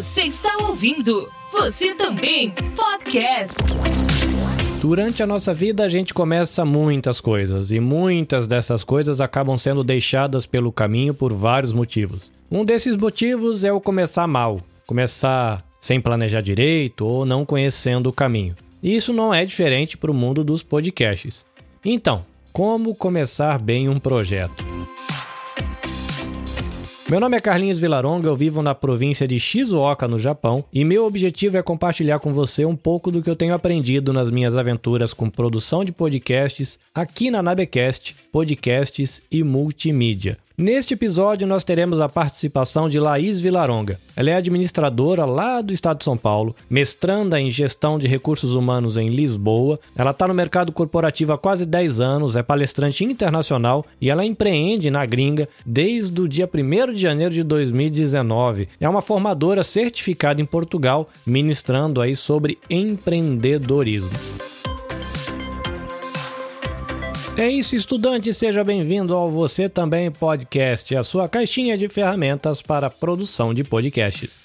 Você está ouvindo? Você também podcast. Durante a nossa vida, a gente começa muitas coisas, e muitas dessas coisas acabam sendo deixadas pelo caminho por vários motivos. Um desses motivos é o começar mal, começar sem planejar direito ou não conhecendo o caminho. E isso não é diferente para o mundo dos podcasts. Então, como começar bem um projeto? Meu nome é Carlinhos Vilaronga, eu vivo na província de Shizuoka, no Japão, e meu objetivo é compartilhar com você um pouco do que eu tenho aprendido nas minhas aventuras com produção de podcasts aqui na Nabecast, podcasts e multimídia. Neste episódio, nós teremos a participação de Laís Vilaronga. Ela é administradora lá do estado de São Paulo, mestranda em gestão de recursos humanos em Lisboa. Ela está no mercado corporativo há quase 10 anos, é palestrante internacional e ela empreende na gringa desde o dia 1 de janeiro de 2019. É uma formadora certificada em Portugal, ministrando aí sobre empreendedorismo. É isso, estudante, seja bem-vindo ao Você Também Podcast, a sua caixinha de ferramentas para a produção de podcasts.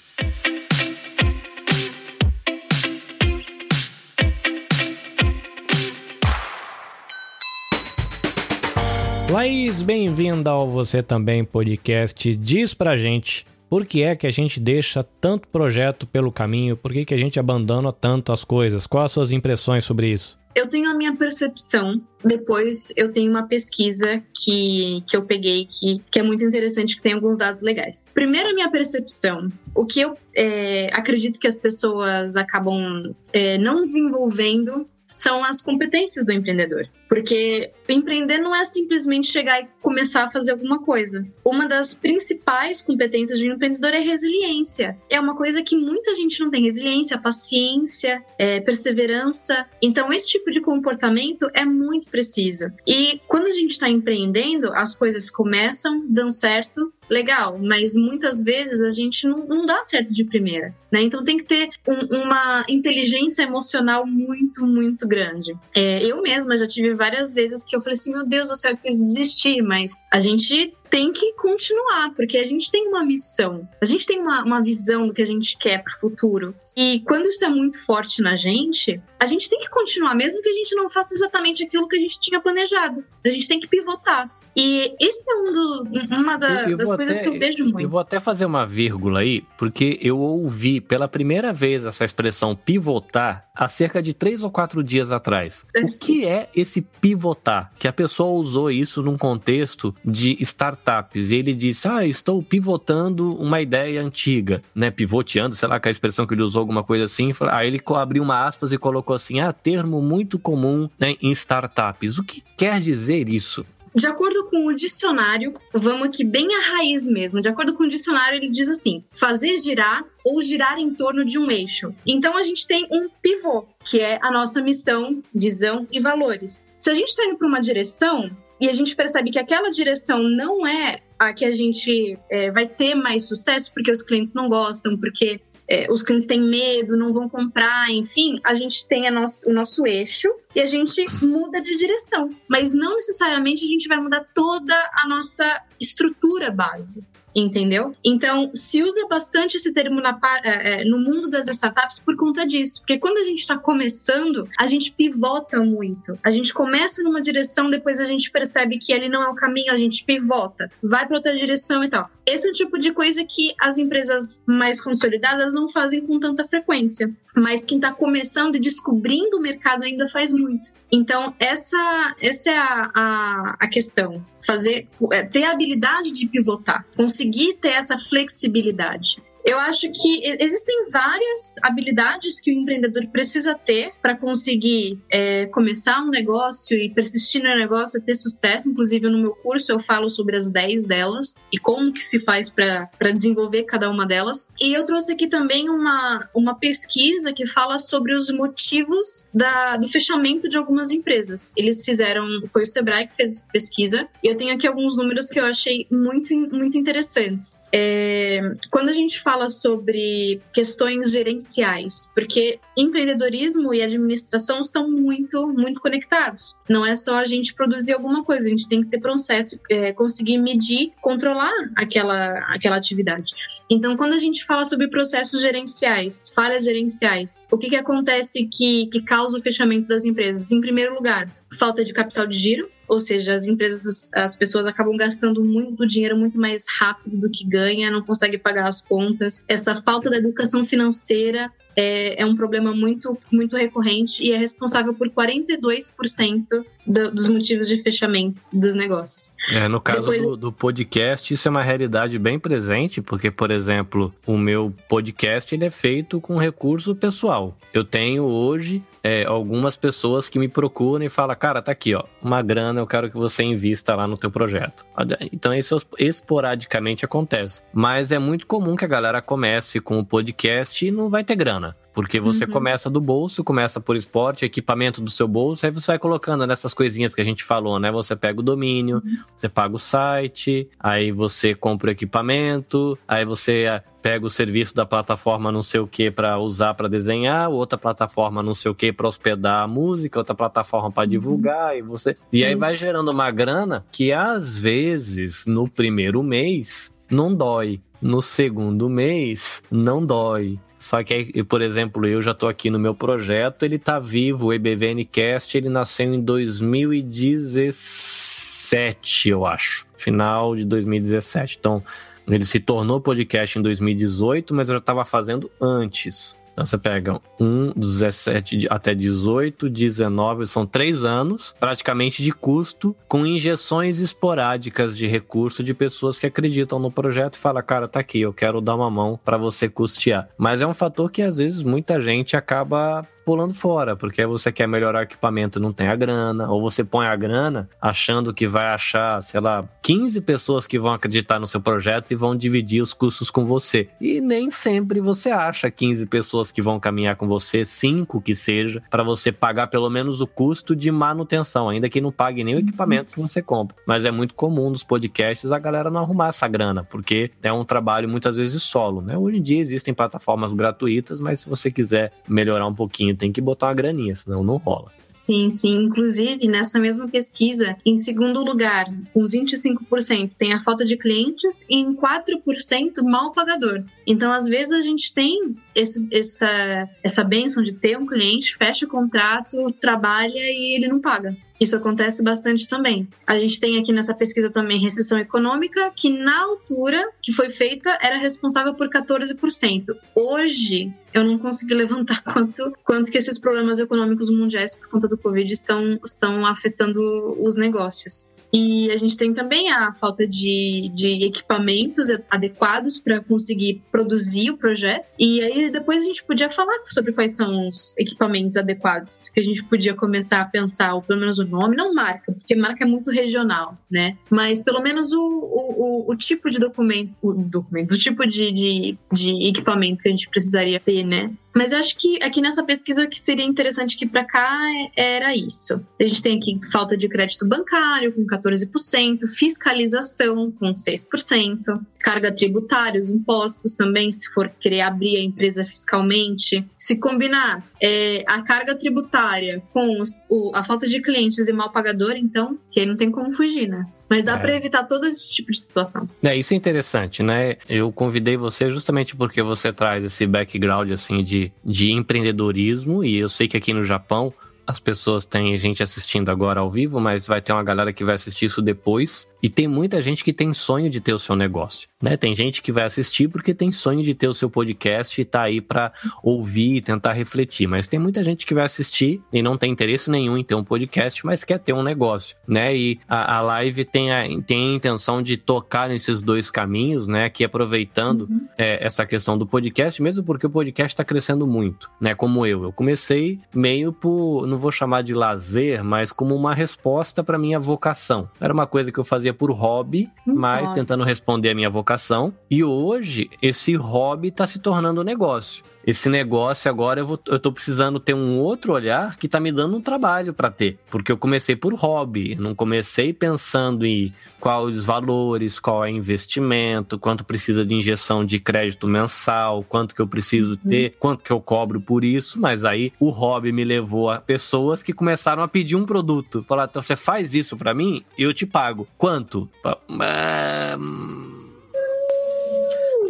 Laís, bem-vinda ao Você Também Podcast. Diz pra gente por que é que a gente deixa tanto projeto pelo caminho, por que, que a gente abandona tanto as coisas? Quais as suas impressões sobre isso? Eu tenho a minha percepção, depois eu tenho uma pesquisa que, que eu peguei que, que é muito interessante, que tem alguns dados legais. Primeiro, a minha percepção. O que eu é, acredito que as pessoas acabam é, não desenvolvendo são as competências do empreendedor. Porque empreender não é simplesmente chegar e começar a fazer alguma coisa. Uma das principais competências de um empreendedor é resiliência. É uma coisa que muita gente não tem: resiliência, paciência, é, perseverança. Então, esse tipo de comportamento é muito preciso. E quando a gente está empreendendo, as coisas começam, dão certo, legal, mas muitas vezes a gente não, não dá certo de primeira, né? Então tem que ter um, uma inteligência emocional muito, muito grande. É, eu mesma já tive várias vezes que eu falei assim, meu Deus do céu, quero desistir, mas a gente tem que continuar, porque a gente tem uma missão, a gente tem uma, uma visão do que a gente quer para o futuro. E quando isso é muito forte na gente, a gente tem que continuar, mesmo que a gente não faça exatamente aquilo que a gente tinha planejado. A gente tem que pivotar. E esse é um do, uma da, eu, eu das coisas até, que eu vejo muito. Eu vou até fazer uma vírgula aí, porque eu ouvi pela primeira vez essa expressão pivotar há cerca de três ou quatro dias atrás. O que é esse pivotar? Que a pessoa usou isso num contexto de startups. E ele disse: Ah, estou pivotando uma ideia antiga, né? Pivoteando, sei lá, que a expressão que ele usou, alguma coisa assim. Aí ele abriu uma aspas e colocou assim: Ah, termo muito comum né, em startups. O que quer dizer isso? De acordo com o dicionário, vamos aqui bem à raiz mesmo. De acordo com o dicionário, ele diz assim: fazer girar ou girar em torno de um eixo. Então a gente tem um pivô, que é a nossa missão, visão e valores. Se a gente está indo para uma direção e a gente percebe que aquela direção não é a que a gente é, vai ter mais sucesso porque os clientes não gostam, porque é, os clientes têm medo, não vão comprar, enfim, a gente tem a nosso, o nosso eixo e a gente muda de direção. Mas não necessariamente a gente vai mudar toda a nossa estrutura base entendeu? Então, se usa bastante esse termo na, é, é, no mundo das startups por conta disso, porque quando a gente está começando, a gente pivota muito. A gente começa numa direção, depois a gente percebe que ele não é o caminho, a gente pivota, vai para outra direção e tal. Esse é o tipo de coisa que as empresas mais consolidadas não fazem com tanta frequência, mas quem está começando e descobrindo o mercado ainda faz muito. Então, essa, essa é a, a, a questão. Fazer, é, ter a habilidade de pivotar, conseguir ter essa flexibilidade. Eu acho que existem várias habilidades que o empreendedor precisa ter para conseguir é, começar um negócio e persistir no negócio e ter sucesso. Inclusive, no meu curso eu falo sobre as 10 delas e como que se faz para desenvolver cada uma delas. E eu trouxe aqui também uma, uma pesquisa que fala sobre os motivos da, do fechamento de algumas empresas. Eles fizeram, foi o Sebrae que fez pesquisa, e eu tenho aqui alguns números que eu achei muito, muito interessantes. É, quando a gente fala fala sobre questões gerenciais, porque empreendedorismo e administração estão muito, muito conectados. Não é só a gente produzir alguma coisa, a gente tem que ter processo, é, conseguir medir, controlar aquela, aquela atividade. Então, quando a gente fala sobre processos gerenciais, falhas gerenciais, o que, que acontece que, que causa o fechamento das empresas? Em primeiro lugar, falta de capital de giro, ou seja, as empresas, as pessoas acabam gastando muito dinheiro muito mais rápido do que ganha, não conseguem pagar as contas. Essa falta da educação financeira é, é um problema muito, muito recorrente e é responsável por 42% do, dos motivos de fechamento dos negócios. É, no caso Depois... do, do, podcast, isso é uma realidade bem presente, porque, por exemplo, o meu podcast ele é feito com recurso pessoal. Eu tenho hoje é, algumas pessoas que me procuram e falam, cara, tá aqui, ó, uma grana, eu quero que você invista lá no teu projeto. Então isso esporadicamente acontece. Mas é muito comum que a galera comece com o podcast e não vai ter grana. Porque você uhum. começa do bolso, começa por esporte, equipamento do seu bolso, aí você vai colocando nessas coisinhas que a gente falou, né? Você pega o domínio, uhum. você paga o site, aí você compra o equipamento, aí você ah, pega o serviço da plataforma não sei o que para usar para desenhar, outra plataforma não sei o que para hospedar a música, outra plataforma para uhum. divulgar uhum. e você e aí vai gerando uma grana que às vezes no primeiro mês não dói, no segundo mês não dói. Só que, por exemplo, eu já estou aqui no meu projeto, ele está vivo, o EBVNcast, ele nasceu em 2017, eu acho. Final de 2017. Então, ele se tornou podcast em 2018, mas eu já estava fazendo antes. Então você pega 1, 17 até 18, 19, são três anos praticamente de custo, com injeções esporádicas de recurso de pessoas que acreditam no projeto e fala, cara, tá aqui, eu quero dar uma mão para você custear. Mas é um fator que às vezes muita gente acaba pulando fora, porque você quer melhorar o equipamento e não tem a grana, ou você põe a grana achando que vai achar, sei lá, 15 pessoas que vão acreditar no seu projeto e vão dividir os custos com você. E nem sempre você acha 15 pessoas que vão caminhar com você, 5 que seja, para você pagar pelo menos o custo de manutenção, ainda que não pague nem o equipamento que você compra. Mas é muito comum nos podcasts a galera não arrumar essa grana, porque é um trabalho muitas vezes solo, né? Hoje em dia existem plataformas gratuitas, mas se você quiser melhorar um pouquinho tem que botar uma graninha, senão não rola. Sim, sim. Inclusive, nessa mesma pesquisa, em segundo lugar, com 25%, tem a falta de clientes e em 4% mal pagador. Então, às vezes, a gente tem esse, essa, essa benção de ter um cliente, fecha o contrato, trabalha e ele não paga. Isso acontece bastante também. A gente tem aqui nessa pesquisa também recessão econômica, que na altura que foi feita era responsável por 14%. Hoje, eu não consegui levantar quanto, quanto que esses problemas econômicos mundiais por conta do Covid estão, estão afetando os negócios. E a gente tem também a falta de, de equipamentos adequados para conseguir produzir o projeto. E aí depois a gente podia falar sobre quais são os equipamentos adequados que a gente podia começar a pensar, ou pelo menos o nome, não marca, porque marca é muito regional, né? Mas pelo menos o, o, o, o tipo de documento, o documento, o tipo de, de, de equipamento que a gente precisaria ter, né? Mas acho que aqui nessa pesquisa que seria interessante aqui para cá era isso. A gente tem aqui falta de crédito bancário com 14%, fiscalização com 6%, carga tributária, os impostos também, se for querer abrir a empresa fiscalmente. Se combinar é, a carga tributária com os, o, a falta de clientes e mal pagador, então, que aí não tem como fugir, né? Mas dá é. para evitar todo esse tipo de situação. É, isso é interessante, né? Eu convidei você justamente porque você traz esse background, assim, de, de empreendedorismo. E eu sei que aqui no Japão as pessoas têm gente assistindo agora ao vivo, mas vai ter uma galera que vai assistir isso depois. E tem muita gente que tem sonho de ter o seu negócio, né? Tem gente que vai assistir porque tem sonho de ter o seu podcast e tá aí para ouvir e tentar refletir. Mas tem muita gente que vai assistir e não tem interesse nenhum em ter um podcast, mas quer ter um negócio, né? E a, a live tem a, tem a intenção de tocar nesses dois caminhos, né? Que aproveitando uhum. é, essa questão do podcast, mesmo porque o podcast está crescendo muito, né? Como eu, eu comecei meio por, não vou chamar de lazer, mas como uma resposta para minha vocação. Era uma coisa que eu fazia por hobby, mas tentando responder a minha vocação. E hoje, esse hobby está se tornando um negócio esse negócio agora eu, vou, eu tô precisando ter um outro olhar que tá me dando um trabalho para ter. Porque eu comecei por hobby, não comecei pensando em quais valores, qual é investimento, quanto precisa de injeção de crédito mensal, quanto que eu preciso uhum. ter, quanto que eu cobro por isso, mas aí o hobby me levou a pessoas que começaram a pedir um produto. Falar, então você faz isso para mim, eu te pago. Quanto? É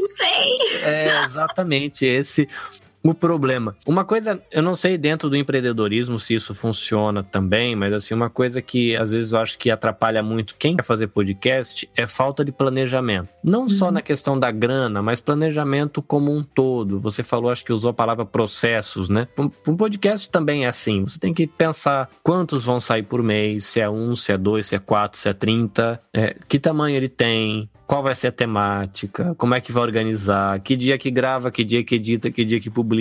sei. É exatamente esse o problema. Uma coisa, eu não sei dentro do empreendedorismo se isso funciona também, mas assim, uma coisa que às vezes eu acho que atrapalha muito quem quer fazer podcast é falta de planejamento. Não uhum. só na questão da grana, mas planejamento como um todo. Você falou, acho que usou a palavra processos, né? Um, um podcast também é assim. Você tem que pensar quantos vão sair por mês, se é um, se é dois, se é quatro, se é trinta, é, que tamanho ele tem, qual vai ser a temática, como é que vai organizar, que dia que grava, que dia que edita, que dia que publica.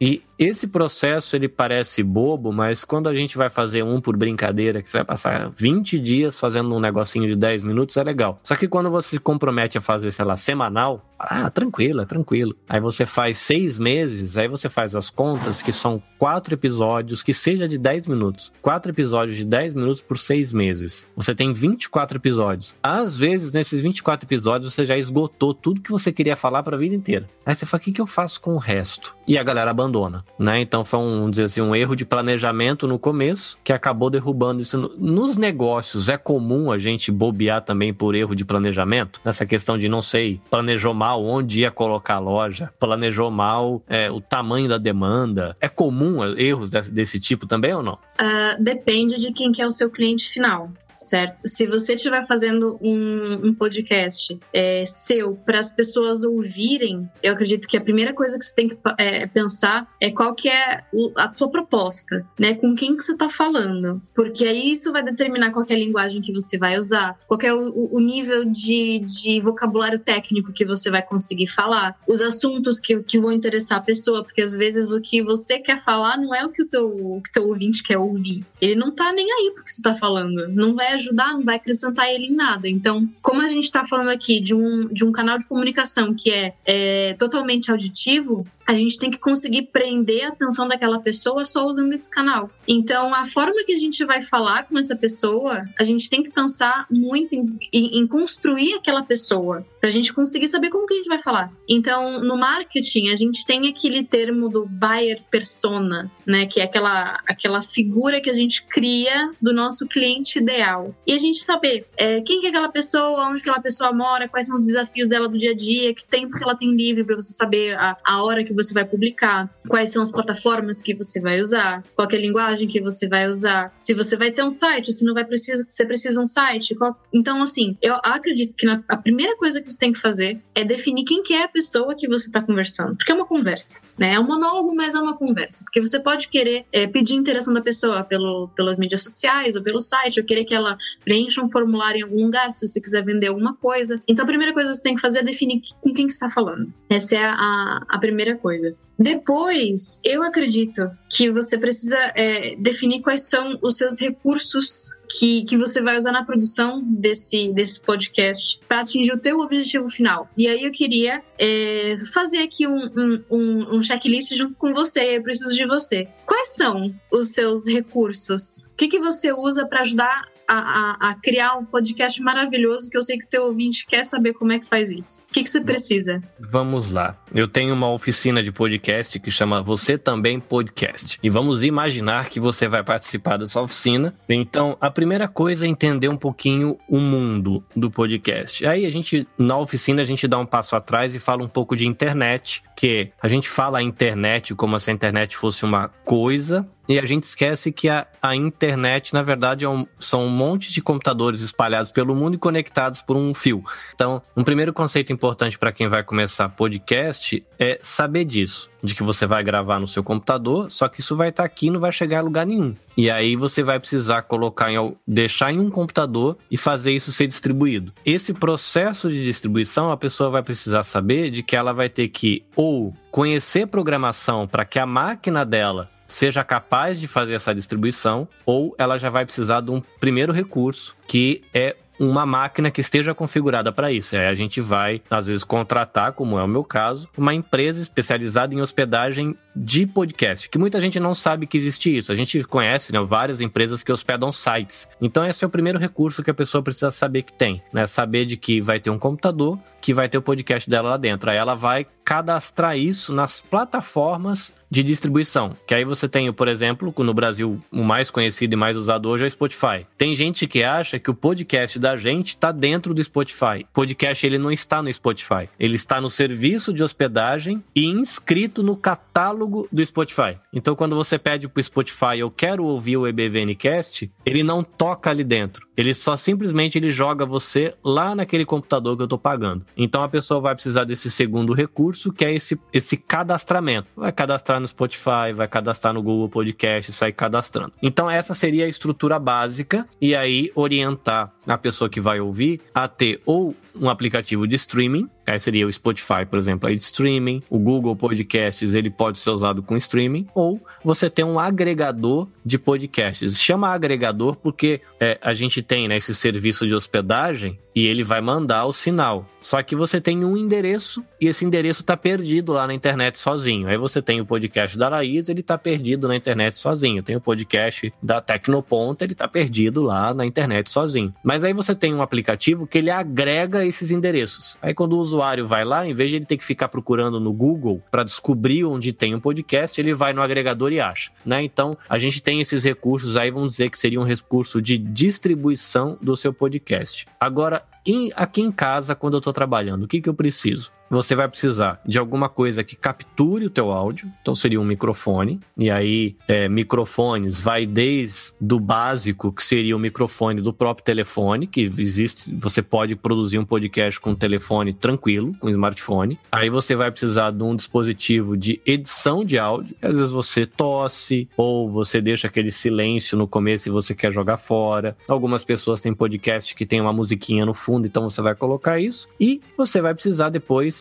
E esse processo ele parece bobo, mas quando a gente vai fazer um por brincadeira, que você vai passar 20 dias fazendo um negocinho de 10 minutos, é legal. Só que quando você se compromete a fazer, sei lá, semanal, ah, tranquilo, é tranquilo. Aí você faz seis meses, aí você faz as contas, que são quatro episódios, que seja de 10 minutos. Quatro episódios de 10 minutos por seis meses. Você tem 24 episódios. Às vezes, nesses 24 episódios, você já esgotou tudo que você queria falar para a vida inteira. Aí você fala, o que, que eu faço com o resto? E a galera abandona né? Então foi um, dizer assim, um erro de planejamento no começo que acabou derrubando isso. Nos negócios é comum a gente bobear também por erro de planejamento, nessa questão de não sei, planejou mal onde ia colocar a loja, planejou mal é, o tamanho da demanda. É comum erros desse, desse tipo também ou não? Uh, depende de quem que é o seu cliente final certo? Se você estiver fazendo um, um podcast é, seu para as pessoas ouvirem, eu acredito que a primeira coisa que você tem que é, pensar é qual que é a tua proposta, né? Com quem que você está falando, porque aí isso vai determinar qual é a linguagem que você vai usar, qual é o, o nível de, de vocabulário técnico que você vai conseguir falar, os assuntos que, que vão interessar a pessoa, porque às vezes o que você quer falar não é o que o teu, o que teu ouvinte quer ouvir. Ele não tá nem aí porque você está falando, não vai ajudar, não vai acrescentar ele em nada. Então, como a gente está falando aqui de um, de um canal de comunicação que é, é totalmente auditivo, a gente tem que conseguir prender a atenção daquela pessoa só usando esse canal. Então, a forma que a gente vai falar com essa pessoa, a gente tem que pensar muito em, em, em construir aquela pessoa, para a gente conseguir saber como que a gente vai falar. Então, no marketing, a gente tem aquele termo do buyer persona, né, que é aquela, aquela figura que a gente cria do nosso cliente ideal. E a gente saber é, quem que é aquela pessoa, onde que aquela pessoa mora, quais são os desafios dela do dia a dia, que tempo que ela tem livre para você saber a, a hora que você vai publicar, quais são as plataformas que você vai usar, qual é a linguagem que você vai usar, se você vai ter um site, se não vai precisar, você precisa um site. Qual... Então, assim, eu acredito que na, a primeira coisa que você tem que fazer é definir quem que é a pessoa que você está conversando, porque é uma conversa, né? É um monólogo, mas é uma conversa, porque você pode querer é, pedir interação da pessoa pelo, pelas mídias sociais ou pelo site, ou querer que ela preencha um formulário em algum lugar, se você quiser vender alguma coisa. Então, a primeira coisa que você tem que fazer é definir com quem que está falando. Essa é a, a primeira coisa coisa. Depois, eu acredito que você precisa é, definir quais são os seus recursos que, que você vai usar na produção desse, desse podcast para atingir o teu objetivo final. E aí eu queria é, fazer aqui um, um, um checklist junto com você, eu preciso de você. Quais são os seus recursos? O que, que você usa para ajudar a, a, a, criar um podcast maravilhoso que eu sei que o teu ouvinte quer saber como é que faz isso. O que, que você precisa? Vamos lá. Eu tenho uma oficina de podcast que chama Você Também Podcast. E vamos imaginar que você vai participar dessa oficina. Então, a primeira coisa é entender um pouquinho o mundo do podcast. Aí a gente, na oficina, a gente dá um passo atrás e fala um pouco de internet, que a gente fala a internet como se a internet fosse uma coisa e a gente esquece que a, a internet, na verdade, é um, são um monte de computadores espalhados pelo mundo e conectados por um fio. Então, um primeiro conceito importante para quem vai começar podcast é saber disso. De que você vai gravar no seu computador, só que isso vai estar tá aqui e não vai chegar a lugar nenhum. E aí você vai precisar colocar em, deixar em um computador e fazer isso ser distribuído. Esse processo de distribuição, a pessoa vai precisar saber de que ela vai ter que ou conhecer programação para que a máquina dela seja capaz de fazer essa distribuição, ou ela já vai precisar de um primeiro recurso, que é uma máquina que esteja configurada para isso. Aí a gente vai, às vezes, contratar, como é o meu caso, uma empresa especializada em hospedagem de podcast, que muita gente não sabe que existe isso. A gente conhece né, várias empresas que hospedam sites. Então, esse é o primeiro recurso que a pessoa precisa saber que tem, né? Saber de que vai ter um computador que vai ter o podcast dela lá dentro. Aí ela vai cadastrar isso nas plataformas de distribuição. Que aí você tem, por exemplo, no Brasil, o mais conhecido e mais usado hoje é o Spotify. Tem gente que acha que o podcast da gente está dentro do Spotify. O podcast ele não está no Spotify. Ele está no serviço de hospedagem e inscrito no catálogo do Spotify. Então, quando você pede para o Spotify, eu quero ouvir o EBVNcast, ele não toca ali dentro. Ele só simplesmente ele joga você lá naquele computador que eu estou pagando. Então, a pessoa vai precisar desse segundo recurso, que é esse, esse cadastramento. Vai cadastrar no Spotify, vai cadastrar no Google Podcast, sai cadastrando. Então essa seria a estrutura básica e aí orientar a pessoa que vai ouvir a ter ou um aplicativo de streaming, aí seria o Spotify, por exemplo, aí de streaming, o Google Podcasts, ele pode ser usado com streaming, ou você tem um agregador de podcasts. Chama agregador porque é, a gente tem né, esse serviço de hospedagem e ele vai mandar o sinal. Só que você tem um endereço e esse endereço está perdido lá na internet sozinho. Aí você tem o podcast da Laís, ele está perdido na internet sozinho. Tem o podcast da Tecnoponta, ele está perdido lá na internet sozinho. Mas aí você tem um aplicativo que ele agrega esses endereços. Aí quando o usuário vai lá, em vez de ele ter que ficar procurando no Google para descobrir onde tem um podcast, ele vai no agregador e acha, né? Então, a gente tem esses recursos aí, vamos dizer que seria um recurso de distribuição do seu podcast. Agora, e aqui em casa, quando eu estou trabalhando, o que, que eu preciso? Você vai precisar de alguma coisa que capture o teu áudio, então seria um microfone, e aí é, microfones vai desde do básico, que seria o microfone do próprio telefone, que existe, você pode produzir um podcast com um telefone tranquilo, com um smartphone. Aí você vai precisar de um dispositivo de edição de áudio, às vezes você tosse, ou você deixa aquele silêncio no começo e você quer jogar fora. Algumas pessoas têm podcast que tem uma musiquinha no fundo fundo, então você vai colocar isso e você vai precisar depois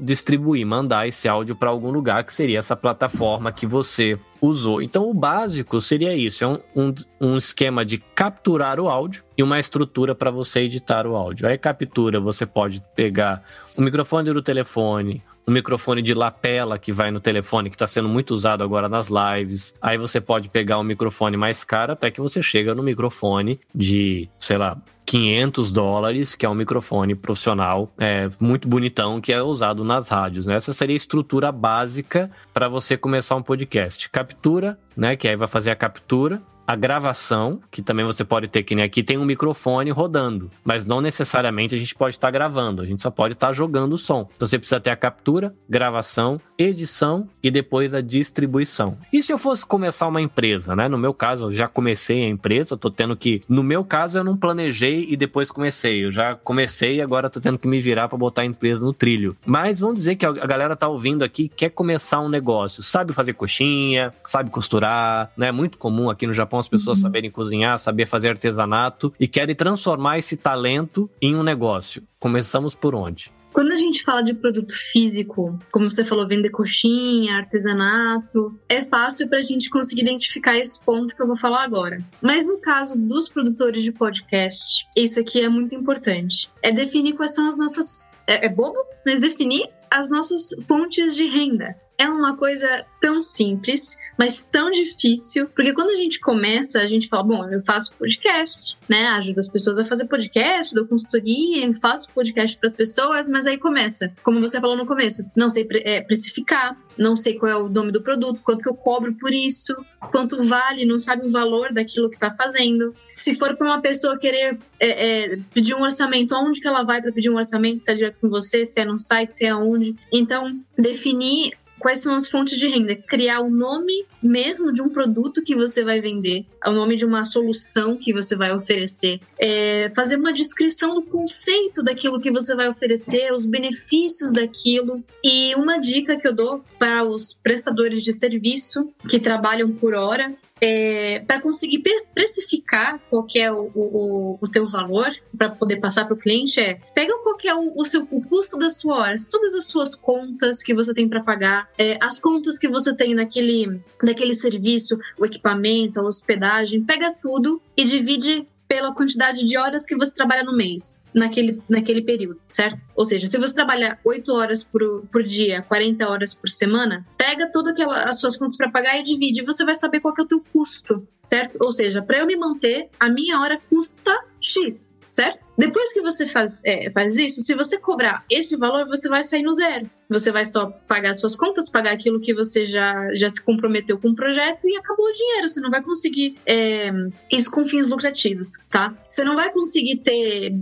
distribuir, mandar esse áudio para algum lugar que seria essa plataforma que você usou. Então o básico seria isso: é um, um, um esquema de capturar o áudio e uma estrutura para você editar o áudio. Aí captura, você pode pegar o microfone do telefone, o microfone de lapela que vai no telefone, que está sendo muito usado agora nas lives. Aí você pode pegar um microfone mais caro até que você chega no microfone de, sei lá, 500 dólares, que é um microfone profissional é, muito bonitão, que é usado nas rádios. Né? Essa seria a estrutura básica para você começar um podcast. Captura, né? Que aí vai fazer a captura a gravação, que também você pode ter, que nem aqui tem um microfone rodando, mas não necessariamente a gente pode estar gravando, a gente só pode estar jogando o som. Então você precisa ter a captura, gravação, edição e depois a distribuição. E se eu fosse começar uma empresa, né? No meu caso, eu já comecei a empresa, tô tendo que. No meu caso, eu não planejei e depois comecei. Eu já comecei e agora tô tendo que me virar para botar a empresa no trilho. Mas vamos dizer que a galera tá ouvindo aqui, quer começar um negócio, sabe fazer coxinha, sabe costurar, né? É muito comum aqui no Japão as pessoas uhum. saberem cozinhar, saber fazer artesanato e querem transformar esse talento em um negócio. Começamos por onde? Quando a gente fala de produto físico, como você falou, vender coxinha, artesanato, é fácil para a gente conseguir identificar esse ponto que eu vou falar agora. Mas no caso dos produtores de podcast, isso aqui é muito importante. É definir quais são as nossas. É, é bobo, mas definir as nossas fontes de renda é uma coisa tão simples, mas tão difícil, porque quando a gente começa, a gente fala, bom, eu faço podcast, né? Ajudo as pessoas a fazer podcast, dou consultoria, faço podcast para as pessoas, mas aí começa, como você falou no começo, não sei é, precificar, não sei qual é o nome do produto, quanto que eu cobro por isso, quanto vale, não sabe o valor daquilo que está fazendo. Se for para uma pessoa querer é, é, pedir um orçamento, aonde que ela vai para pedir um orçamento? Se é direto com você, se é no site, se é aonde. Então, definir Quais são as fontes de renda? Criar o nome mesmo de um produto que você vai vender, o nome de uma solução que você vai oferecer, é fazer uma descrição do conceito daquilo que você vai oferecer, os benefícios daquilo. E uma dica que eu dou para os prestadores de serviço que trabalham por hora é, para conseguir precificar qual é o, o, o teu valor para poder passar para o cliente é pega qual é o, o, seu o custo das suas horas, todas as suas contas que você tem para pagar, é, as contas que você tem naquele, naquele serviço, o equipamento, a hospedagem, pega tudo e divide pela quantidade de horas que você trabalha no mês, naquele, naquele período, certo? Ou seja, se você trabalha 8 horas por, por dia, 40 horas por semana, pega todas as suas contas para pagar e divide, e você vai saber qual é o teu custo, certo? Ou seja, para eu me manter, a minha hora custa X, certo? Depois que você faz, é, faz isso, se você cobrar esse valor, você vai sair no zero. Você vai só pagar suas contas, pagar aquilo que você já, já se comprometeu com o projeto e acabou o dinheiro. Você não vai conseguir é, isso com fins lucrativos, tá? Você não vai conseguir ter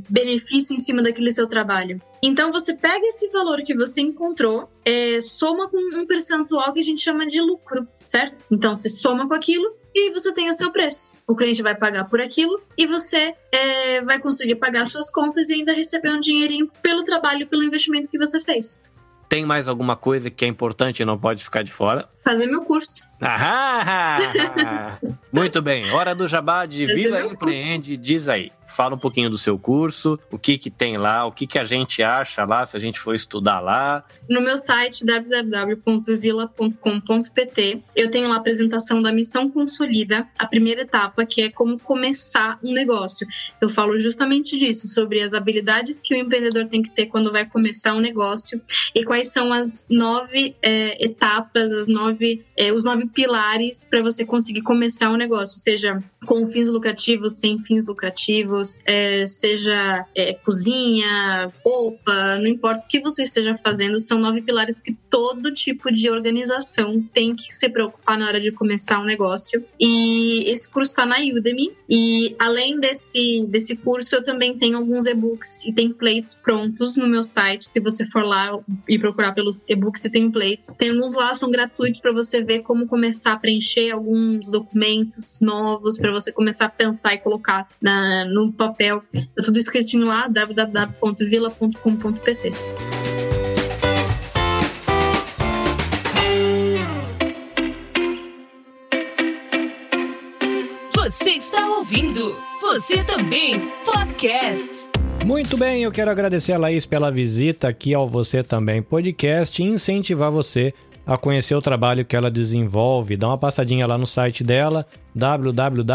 benefício em cima daquele seu trabalho. Então você pega esse valor que você encontrou, é, soma com um percentual que a gente chama de lucro, certo? Então você soma com aquilo e você tem o seu preço. O cliente vai pagar por aquilo e você é, vai conseguir pagar suas contas e ainda receber um dinheirinho pelo trabalho, pelo investimento que você fez. Tem mais alguma coisa que é importante e não pode ficar de fora? Fazer meu curso. Ah, muito bem. Hora do jabá de Vila Empreende. Diz aí. Fala um pouquinho do seu curso, o que que tem lá, o que que a gente acha lá, se a gente for estudar lá. No meu site www.vila.com.pt eu tenho lá a apresentação da missão consolida, a primeira etapa, que é como começar um negócio. Eu falo justamente disso, sobre as habilidades que o empreendedor tem que ter quando vai começar um negócio e quais são as nove é, etapas, as nove, é, os nove pilares para você conseguir começar um negócio, seja com fins lucrativos, sem fins lucrativos, é, seja é, cozinha, roupa, não importa o que você esteja fazendo, são nove pilares que todo tipo de organização tem que se preocupar na hora de começar um negócio. E esse curso está na Udemy. E além desse, desse curso, eu também tenho alguns e-books e templates prontos no meu site. Se você for lá e procurar pelos e-books e templates, tem alguns lá, são gratuitos para você ver como começar a preencher alguns documentos novos, para você começar a pensar e colocar na, no papel. Tá tudo escritinho lá, www.vila.com.pt. Você está ouvindo? Você também? Podcast. Muito bem, eu quero agradecer a Laís pela visita aqui ao Você Também Podcast e incentivar você a conhecer o trabalho que ela desenvolve. Dá uma passadinha lá no site dela, www.vila.com.pt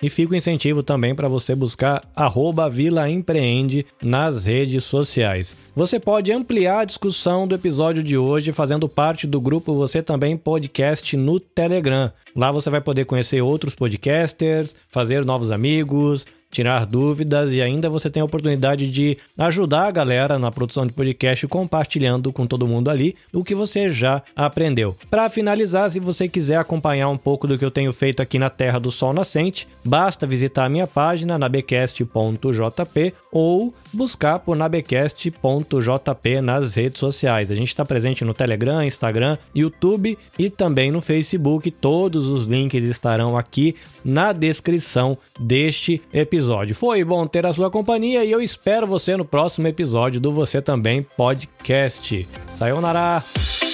e fica o incentivo também para você buscar arroba Vila Empreende nas redes sociais. Você pode ampliar a discussão do episódio de hoje fazendo parte do grupo Você Também Podcast no Telegram. Lá você vai poder conhecer outros podcasters, fazer novos amigos, tirar dúvidas e ainda você tem a oportunidade de ajudar a galera na produção de podcast compartilhando com todo mundo ali o que você já aprendeu. Para finalizar, se você quiser acompanhar um pouco do que eu tenho feito aqui na Terra do Sol Nascente, basta visitar a minha página nabecast.jp ou buscar por nabecast.jp nas redes sociais. A gente está presente no Telegram, Instagram, YouTube e também no Facebook. Todos os links estarão aqui na descrição deste episódio. Foi bom ter a sua companhia e eu espero você no próximo episódio do Você Também Podcast. Sayonara!